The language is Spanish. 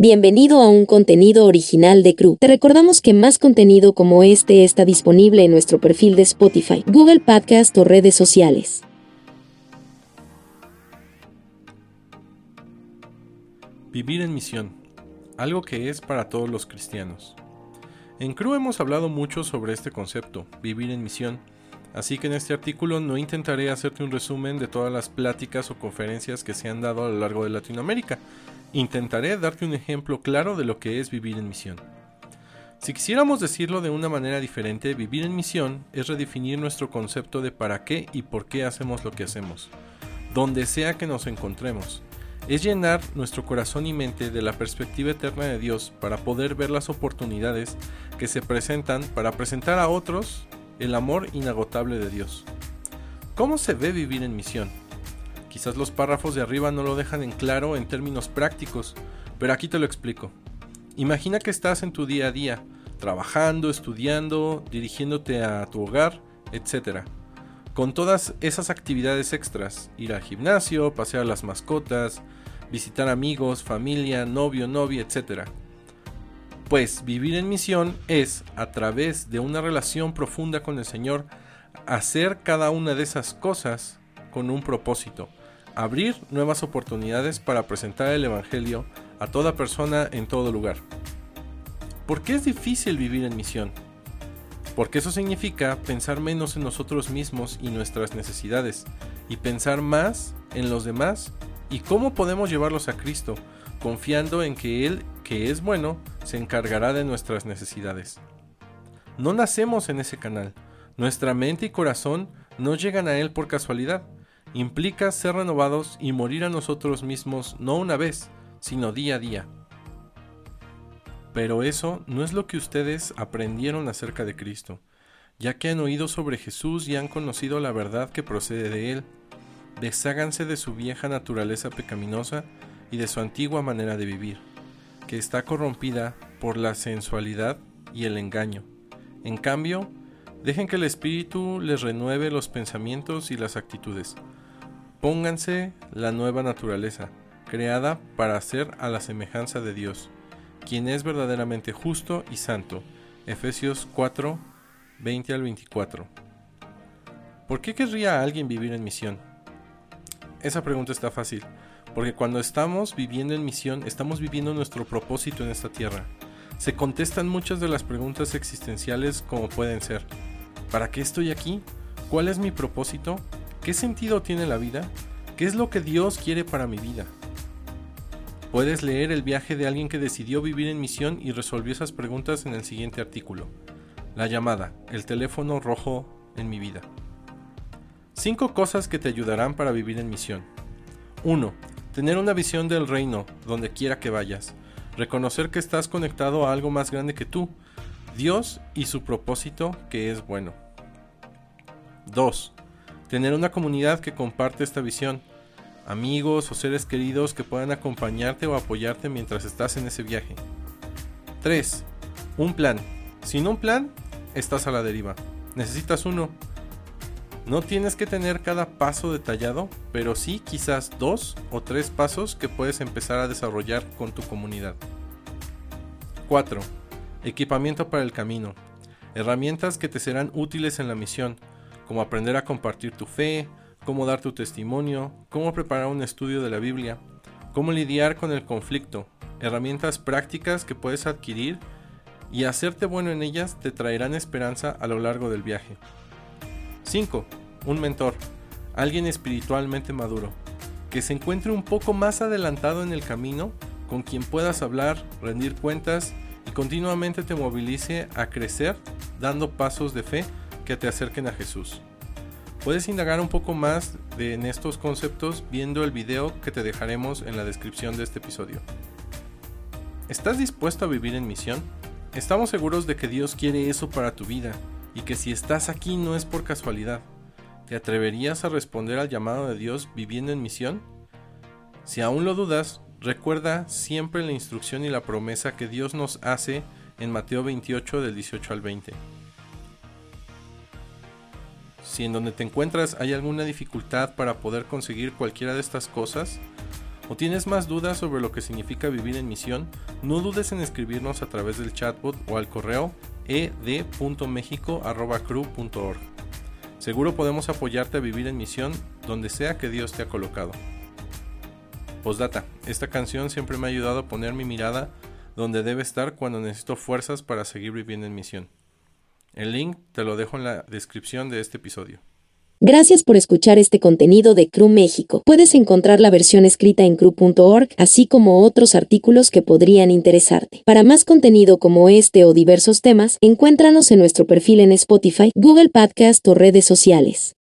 Bienvenido a un contenido original de Crew. Te recordamos que más contenido como este está disponible en nuestro perfil de Spotify, Google Podcast o redes sociales. Vivir en misión, algo que es para todos los cristianos. En Crew hemos hablado mucho sobre este concepto, vivir en misión, así que en este artículo no intentaré hacerte un resumen de todas las pláticas o conferencias que se han dado a lo largo de Latinoamérica, Intentaré darte un ejemplo claro de lo que es vivir en misión. Si quisiéramos decirlo de una manera diferente, vivir en misión es redefinir nuestro concepto de para qué y por qué hacemos lo que hacemos, donde sea que nos encontremos. Es llenar nuestro corazón y mente de la perspectiva eterna de Dios para poder ver las oportunidades que se presentan para presentar a otros el amor inagotable de Dios. ¿Cómo se ve vivir en misión? Quizás los párrafos de arriba no lo dejan en claro en términos prácticos, pero aquí te lo explico. Imagina que estás en tu día a día, trabajando, estudiando, dirigiéndote a tu hogar, etc. Con todas esas actividades extras, ir al gimnasio, pasear las mascotas, visitar amigos, familia, novio, novia, etc. Pues vivir en misión es, a través de una relación profunda con el Señor, hacer cada una de esas cosas con un propósito, abrir nuevas oportunidades para presentar el Evangelio a toda persona en todo lugar. ¿Por qué es difícil vivir en misión? Porque eso significa pensar menos en nosotros mismos y nuestras necesidades, y pensar más en los demás y cómo podemos llevarlos a Cristo, confiando en que Él, que es bueno, se encargará de nuestras necesidades. No nacemos en ese canal, nuestra mente y corazón no llegan a Él por casualidad, implica ser renovados y morir a nosotros mismos no una vez, sino día a día. Pero eso no es lo que ustedes aprendieron acerca de Cristo, ya que han oído sobre Jesús y han conocido la verdad que procede de Él. Desháganse de su vieja naturaleza pecaminosa y de su antigua manera de vivir, que está corrompida por la sensualidad y el engaño. En cambio, dejen que el Espíritu les renueve los pensamientos y las actitudes Pónganse la nueva naturaleza, creada para ser a la semejanza de Dios, quien es verdaderamente justo y santo. Efesios 4, 20 al 24. ¿Por qué querría alguien vivir en misión? Esa pregunta está fácil, porque cuando estamos viviendo en misión, estamos viviendo nuestro propósito en esta tierra. Se contestan muchas de las preguntas existenciales como pueden ser, ¿para qué estoy aquí? ¿Cuál es mi propósito? ¿Qué sentido tiene la vida? ¿Qué es lo que Dios quiere para mi vida? Puedes leer el viaje de alguien que decidió vivir en misión y resolvió esas preguntas en el siguiente artículo. La llamada, el teléfono rojo en mi vida. 5 cosas que te ayudarán para vivir en misión. 1. Tener una visión del reino donde quiera que vayas. Reconocer que estás conectado a algo más grande que tú, Dios y su propósito que es bueno. 2. Tener una comunidad que comparte esta visión. Amigos o seres queridos que puedan acompañarte o apoyarte mientras estás en ese viaje. 3. Un plan. Sin un plan, estás a la deriva. Necesitas uno. No tienes que tener cada paso detallado, pero sí quizás dos o tres pasos que puedes empezar a desarrollar con tu comunidad. 4. Equipamiento para el camino. Herramientas que te serán útiles en la misión, como aprender a compartir tu fe, cómo dar tu testimonio, cómo preparar un estudio de la Biblia, cómo lidiar con el conflicto, herramientas prácticas que puedes adquirir y hacerte bueno en ellas te traerán esperanza a lo largo del viaje. 5. Un mentor, alguien espiritualmente maduro, que se encuentre un poco más adelantado en el camino, con quien puedas hablar, rendir cuentas y continuamente te movilice a crecer dando pasos de fe que te acerquen a Jesús. Puedes indagar un poco más en estos conceptos viendo el video que te dejaremos en la descripción de este episodio. ¿Estás dispuesto a vivir en misión? Estamos seguros de que Dios quiere eso para tu vida y que si estás aquí no es por casualidad. ¿Te atreverías a responder al llamado de Dios viviendo en misión? Si aún lo dudas, recuerda siempre la instrucción y la promesa que Dios nos hace en Mateo 28 del 18 al 20. Si en donde te encuentras hay alguna dificultad para poder conseguir cualquiera de estas cosas, o tienes más dudas sobre lo que significa vivir en misión, no dudes en escribirnos a través del chatbot o al correo ed.mexico.cru.org. Seguro podemos apoyarte a vivir en misión donde sea que Dios te ha colocado. Postdata, esta canción siempre me ha ayudado a poner mi mirada donde debe estar cuando necesito fuerzas para seguir viviendo en misión. El link te lo dejo en la descripción de este episodio. Gracias por escuchar este contenido de CRU México. Puedes encontrar la versión escrita en cru.org, así como otros artículos que podrían interesarte. Para más contenido como este o diversos temas, encuéntranos en nuestro perfil en Spotify, Google Podcast o redes sociales.